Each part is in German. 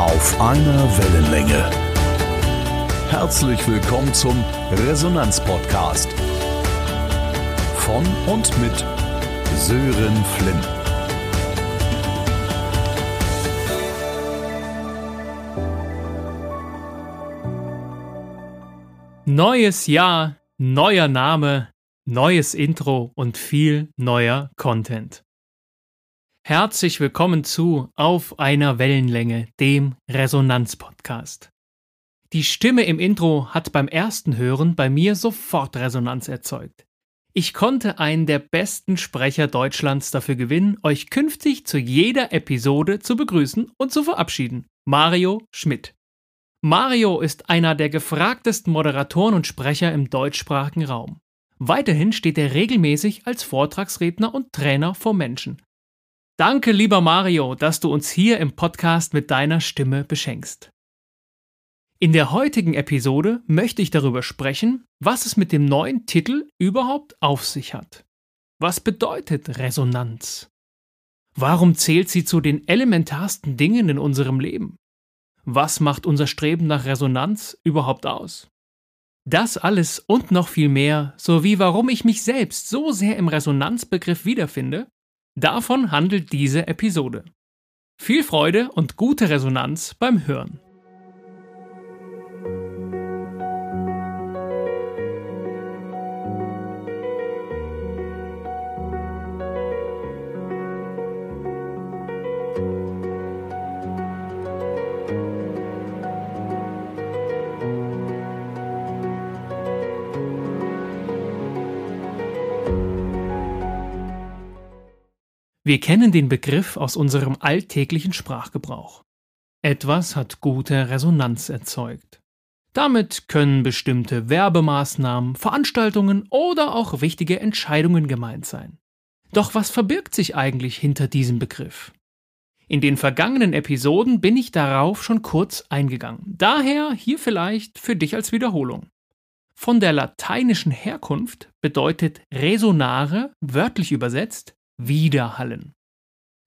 Auf einer Wellenlänge. Herzlich willkommen zum Resonanz-Podcast. Von und mit Sören Flint. Neues Jahr, neuer Name, neues Intro und viel neuer Content. Herzlich willkommen zu Auf einer Wellenlänge, dem Resonanz-Podcast. Die Stimme im Intro hat beim ersten Hören bei mir sofort Resonanz erzeugt. Ich konnte einen der besten Sprecher Deutschlands dafür gewinnen, euch künftig zu jeder Episode zu begrüßen und zu verabschieden. Mario Schmidt. Mario ist einer der gefragtesten Moderatoren und Sprecher im deutschsprachigen Raum. Weiterhin steht er regelmäßig als Vortragsredner und Trainer vor Menschen. Danke, lieber Mario, dass du uns hier im Podcast mit deiner Stimme beschenkst. In der heutigen Episode möchte ich darüber sprechen, was es mit dem neuen Titel überhaupt auf sich hat. Was bedeutet Resonanz? Warum zählt sie zu den elementarsten Dingen in unserem Leben? Was macht unser Streben nach Resonanz überhaupt aus? Das alles und noch viel mehr, sowie warum ich mich selbst so sehr im Resonanzbegriff wiederfinde, Davon handelt diese Episode. Viel Freude und gute Resonanz beim Hören. Wir kennen den Begriff aus unserem alltäglichen Sprachgebrauch. Etwas hat gute Resonanz erzeugt. Damit können bestimmte Werbemaßnahmen, Veranstaltungen oder auch wichtige Entscheidungen gemeint sein. Doch was verbirgt sich eigentlich hinter diesem Begriff? In den vergangenen Episoden bin ich darauf schon kurz eingegangen. Daher hier vielleicht für dich als Wiederholung. Von der lateinischen Herkunft bedeutet resonare, wörtlich übersetzt, widerhallen.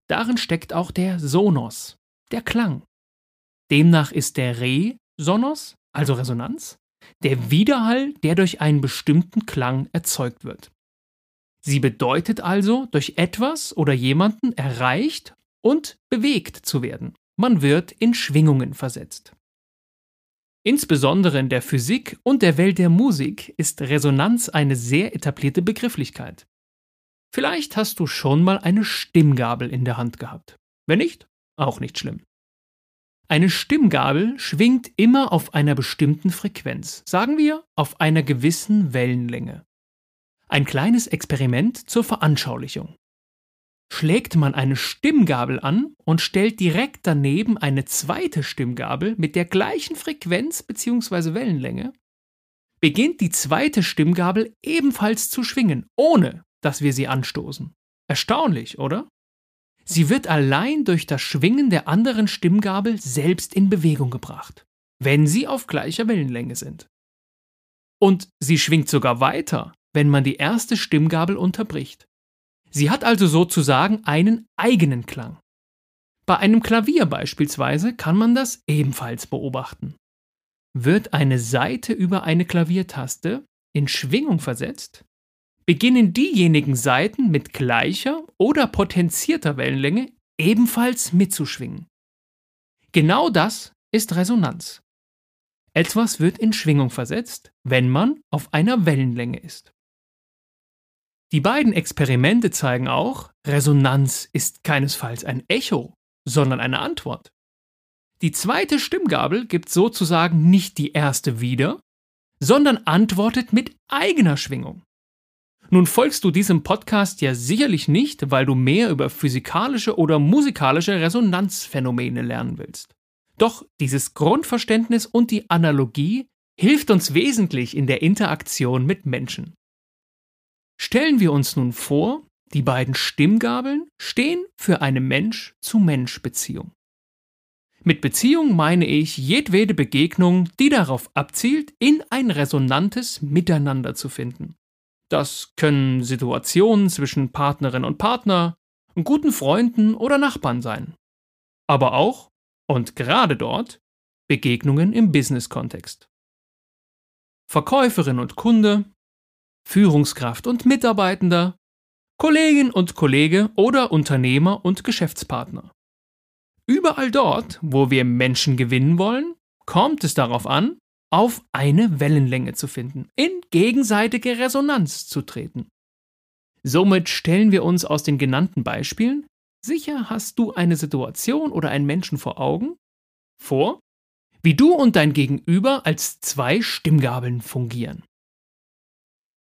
Darin steckt auch der Sonos, der Klang. Demnach ist der Re Sonos, also Resonanz, der Widerhall, der durch einen bestimmten Klang erzeugt wird. Sie bedeutet also, durch etwas oder jemanden erreicht und bewegt zu werden. Man wird in Schwingungen versetzt. Insbesondere in der Physik und der Welt der Musik ist Resonanz eine sehr etablierte Begrifflichkeit. Vielleicht hast du schon mal eine Stimmgabel in der Hand gehabt. Wenn nicht, auch nicht schlimm. Eine Stimmgabel schwingt immer auf einer bestimmten Frequenz, sagen wir auf einer gewissen Wellenlänge. Ein kleines Experiment zur Veranschaulichung. Schlägt man eine Stimmgabel an und stellt direkt daneben eine zweite Stimmgabel mit der gleichen Frequenz bzw. Wellenlänge, beginnt die zweite Stimmgabel ebenfalls zu schwingen, ohne dass wir sie anstoßen. Erstaunlich, oder? Sie wird allein durch das Schwingen der anderen Stimmgabel selbst in Bewegung gebracht, wenn sie auf gleicher Wellenlänge sind. Und sie schwingt sogar weiter, wenn man die erste Stimmgabel unterbricht. Sie hat also sozusagen einen eigenen Klang. Bei einem Klavier beispielsweise kann man das ebenfalls beobachten. Wird eine Saite über eine Klaviertaste in Schwingung versetzt, beginnen diejenigen Saiten mit gleicher oder potenzierter Wellenlänge ebenfalls mitzuschwingen. Genau das ist Resonanz. Etwas wird in Schwingung versetzt, wenn man auf einer Wellenlänge ist. Die beiden Experimente zeigen auch, Resonanz ist keinesfalls ein Echo, sondern eine Antwort. Die zweite Stimmgabel gibt sozusagen nicht die erste wieder, sondern antwortet mit eigener Schwingung. Nun folgst du diesem Podcast ja sicherlich nicht, weil du mehr über physikalische oder musikalische Resonanzphänomene lernen willst. Doch dieses Grundverständnis und die Analogie hilft uns wesentlich in der Interaktion mit Menschen. Stellen wir uns nun vor, die beiden Stimmgabeln stehen für eine Mensch-zu-Mensch-Beziehung. Mit Beziehung meine ich jedwede Begegnung, die darauf abzielt, in ein resonantes Miteinander zu finden. Das können Situationen zwischen Partnerin und Partner, guten Freunden oder Nachbarn sein. Aber auch Und gerade dort Begegnungen im Business-Kontext. Verkäuferin und Kunde, Führungskraft und Mitarbeitender, Kollegin und Kollege oder Unternehmer und Geschäftspartner. Überall dort, wo wir Menschen gewinnen wollen, kommt es darauf an, auf eine Wellenlänge zu finden, in gegenseitige Resonanz zu treten. Somit stellen wir uns aus den genannten Beispielen, sicher hast du eine Situation oder einen Menschen vor Augen, vor, wie du und dein Gegenüber als zwei Stimmgabeln fungieren.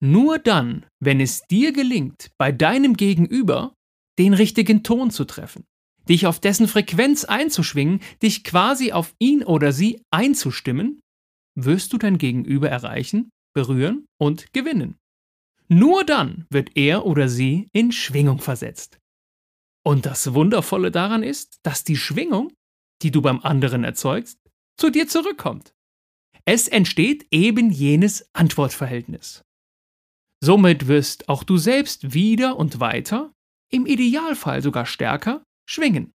Nur dann, wenn es dir gelingt, bei deinem Gegenüber den richtigen Ton zu treffen, dich auf dessen Frequenz einzuschwingen, dich quasi auf ihn oder sie einzustimmen, wirst du dein Gegenüber erreichen, berühren und gewinnen. Nur dann wird er oder sie in Schwingung versetzt. Und das Wundervolle daran ist, dass die Schwingung, die du beim anderen erzeugst, zu dir zurückkommt. Es entsteht eben jenes Antwortverhältnis. Somit wirst auch du selbst wieder und weiter, im Idealfall sogar stärker, schwingen.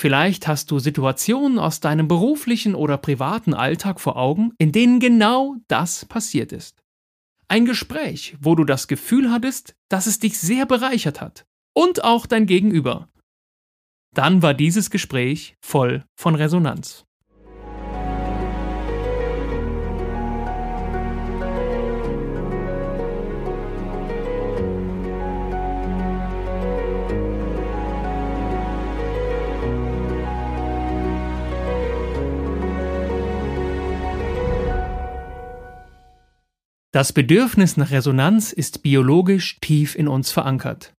Vielleicht hast du Situationen aus deinem beruflichen oder privaten Alltag vor Augen, in denen genau das passiert ist. Ein Gespräch, wo du das Gefühl hattest, dass es dich sehr bereichert hat. Und auch dein Gegenüber. Dann war dieses Gespräch voll von Resonanz. Das Bedürfnis nach Resonanz ist biologisch tief in uns verankert.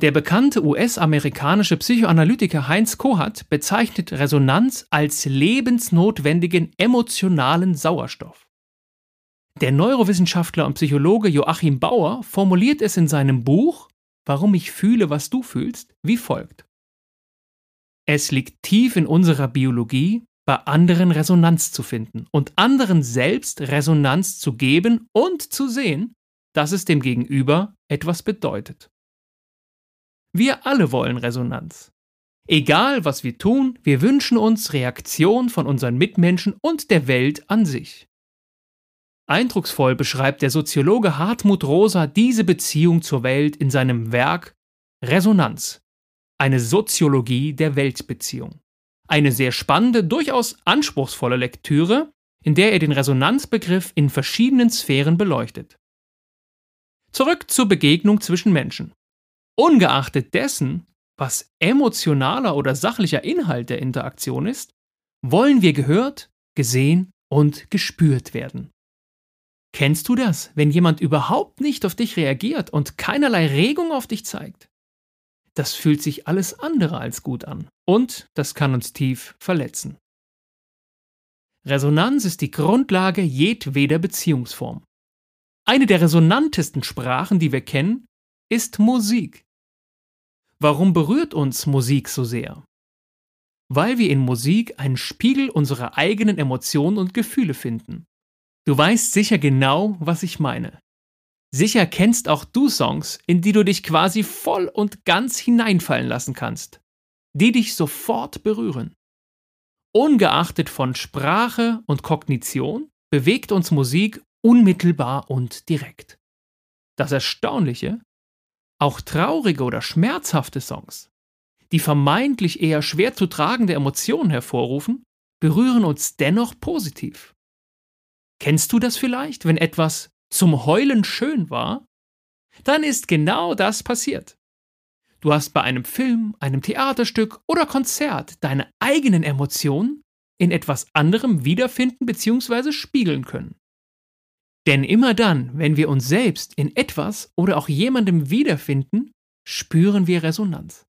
Der bekannte US-amerikanische Psychoanalytiker Heinz Kohat bezeichnet Resonanz als lebensnotwendigen emotionalen Sauerstoff. Der Neurowissenschaftler und Psychologe Joachim Bauer formuliert es in seinem Buch Warum ich fühle, was du fühlst, wie folgt. Es liegt tief in unserer Biologie, bei anderen Resonanz zu finden und anderen selbst Resonanz zu geben und zu sehen, dass es dem Gegenüber etwas bedeutet. Wir alle wollen Resonanz. Egal, was wir tun, wir wünschen uns Reaktion von unseren Mitmenschen und der Welt an sich. Eindrucksvoll beschreibt der Soziologe Hartmut Rosa diese Beziehung zur Welt in seinem Werk Resonanz, eine Soziologie der Weltbeziehung. Eine sehr spannende, durchaus anspruchsvolle Lektüre, in der er den Resonanzbegriff in verschiedenen Sphären beleuchtet. Zurück zur Begegnung zwischen Menschen. Ungeachtet dessen, was emotionaler oder sachlicher Inhalt der Interaktion ist, wollen wir gehört, gesehen und gespürt werden. Kennst du das, wenn jemand überhaupt nicht auf dich reagiert und keinerlei Regung auf dich zeigt? Das fühlt sich alles andere als gut an und das kann uns tief verletzen. Resonanz ist die Grundlage jedweder Beziehungsform. Eine der resonantesten Sprachen, die wir kennen, ist Musik. Warum berührt uns Musik so sehr? Weil wir in Musik einen Spiegel unserer eigenen Emotionen und Gefühle finden. Du weißt sicher genau, was ich meine. Sicher kennst auch du Songs, in die du dich quasi voll und ganz hineinfallen lassen kannst, die dich sofort berühren. Ungeachtet von Sprache und Kognition bewegt uns Musik unmittelbar und direkt. Das Erstaunliche, auch traurige oder schmerzhafte Songs, die vermeintlich eher schwer zu tragende Emotionen hervorrufen, berühren uns dennoch positiv. Kennst du das vielleicht, wenn etwas zum Heulen schön war, dann ist genau das passiert. Du hast bei einem Film, einem Theaterstück oder Konzert deine eigenen Emotionen in etwas anderem wiederfinden bzw. spiegeln können. Denn immer dann, wenn wir uns selbst in etwas oder auch jemandem wiederfinden, spüren wir Resonanz.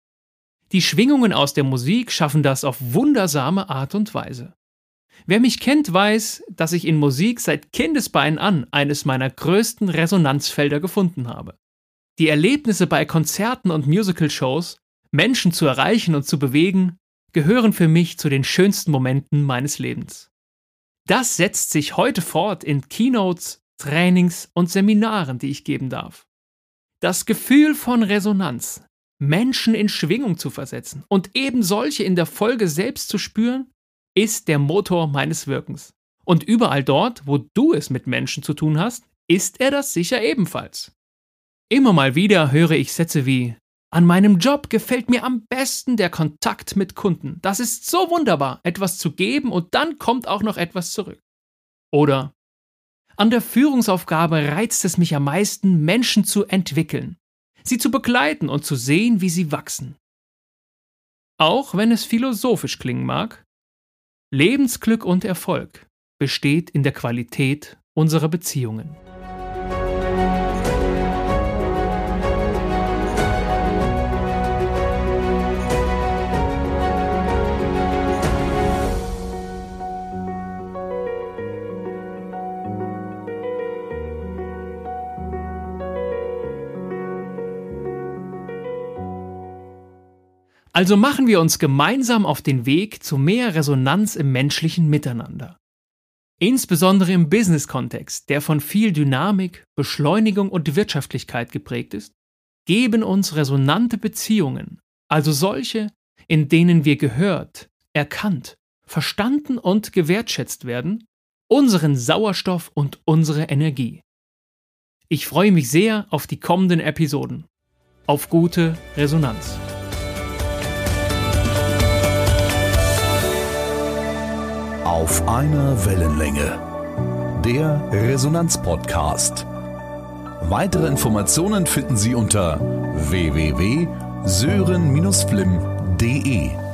Die Schwingungen aus der Musik schaffen das auf wundersame Art und Weise. Wer mich kennt, weiß, dass ich in Musik seit Kindesbeinen an eines meiner größten Resonanzfelder gefunden habe. Die Erlebnisse bei Konzerten und Musical-Shows, Menschen zu erreichen und zu bewegen, gehören für mich zu den schönsten Momenten meines Lebens. Das setzt sich heute fort in Keynotes, Trainings und Seminaren, die ich geben darf. Das Gefühl von Resonanz, Menschen in Schwingung zu versetzen und eben solche in der Folge selbst zu spüren, ist der Motor meines Wirkens. Und überall dort, wo du es mit Menschen zu tun hast, ist er das sicher ebenfalls. Immer mal wieder höre ich Sätze wie An meinem Job gefällt mir am besten der Kontakt mit Kunden. Das ist so wunderbar, etwas zu geben und dann kommt auch noch etwas zurück. Oder An der Führungsaufgabe reizt es mich am meisten, Menschen zu entwickeln sie zu begleiten und zu sehen, wie sie wachsen. Auch wenn es philosophisch klingen mag, Lebensglück und Erfolg besteht in der Qualität unserer Beziehungen. Also machen wir uns gemeinsam auf den Weg zu mehr Resonanz im menschlichen Miteinander. Insbesondere im Business-Kontext, der von viel Dynamik, Beschleunigung und Wirtschaftlichkeit geprägt ist, geben uns resonante Beziehungen, also solche, in denen wir gehört, erkannt, verstanden und gewertschätzt werden, unseren Sauerstoff und unsere Energie. Ich freue mich sehr auf die kommenden Episoden. Auf gute Resonanz. Auf einer Wellenlänge. Der Resonanz-Podcast. Weitere Informationen finden Sie unter www.sören-flimm.de.